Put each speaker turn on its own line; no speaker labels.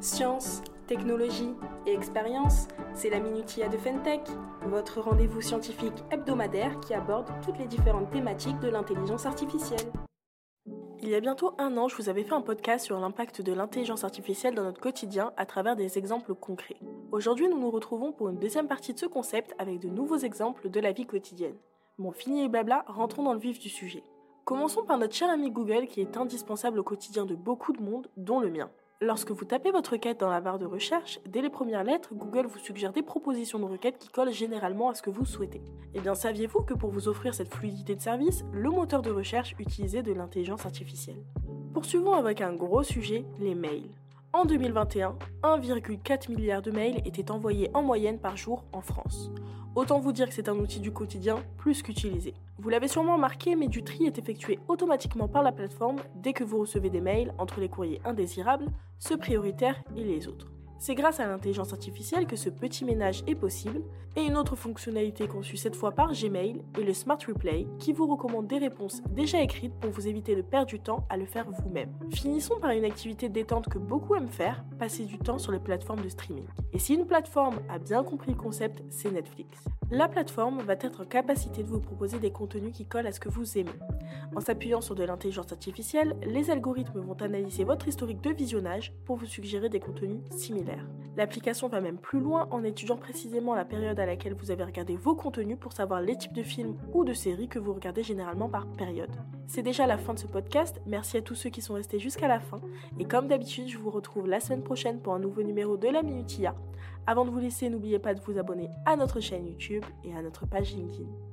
Science, technologie et expérience, c'est la Minutia de Fentech, votre rendez-vous scientifique hebdomadaire qui aborde toutes les différentes thématiques de l'intelligence artificielle. Il y a bientôt un an, je vous avais fait un podcast sur l'impact de l'intelligence artificielle dans notre quotidien à travers des exemples concrets. Aujourd'hui, nous nous retrouvons pour une deuxième partie de ce concept avec de nouveaux exemples de la vie quotidienne. Bon, fini les blabla, rentrons dans le vif du sujet. Commençons par notre cher ami Google qui est indispensable au quotidien de beaucoup de monde, dont le mien. Lorsque vous tapez votre requête dans la barre de recherche, dès les premières lettres, Google vous suggère des propositions de requêtes qui collent généralement à ce que vous souhaitez. Eh bien, saviez-vous que pour vous offrir cette fluidité de service, le moteur de recherche utilisait de l'intelligence artificielle? Poursuivons avec un gros sujet, les mails. En 2021, 1,4 milliard de mails étaient envoyés en moyenne par jour en France. Autant vous dire que c'est un outil du quotidien plus qu'utilisé. Vous l'avez sûrement remarqué, mais du tri est effectué automatiquement par la plateforme dès que vous recevez des mails entre les courriers indésirables, ceux prioritaires et les autres. C'est grâce à l'intelligence artificielle que ce petit ménage est possible, et une autre fonctionnalité conçue cette fois par Gmail est le Smart Replay qui vous recommande des réponses déjà écrites pour vous éviter de perdre du temps à le faire vous-même. Finissons par une activité détente que beaucoup aiment faire, passer du temps sur les plateformes de streaming. Et si une plateforme a bien compris le concept, c'est Netflix. La plateforme va être en capacité de vous proposer des contenus qui collent à ce que vous aimez. En s'appuyant sur de l'intelligence artificielle, les algorithmes vont analyser votre historique de visionnage pour vous suggérer des contenus similaires. L'application va même plus loin en étudiant précisément la période à laquelle vous avez regardé vos contenus pour savoir les types de films ou de séries que vous regardez généralement par période. C'est déjà la fin de ce podcast, merci à tous ceux qui sont restés jusqu'à la fin, et comme d'habitude, je vous retrouve la semaine prochaine pour un nouveau numéro de la Minutia. Avant de vous laisser, n'oubliez pas de vous abonner à notre chaîne YouTube et à notre page LinkedIn.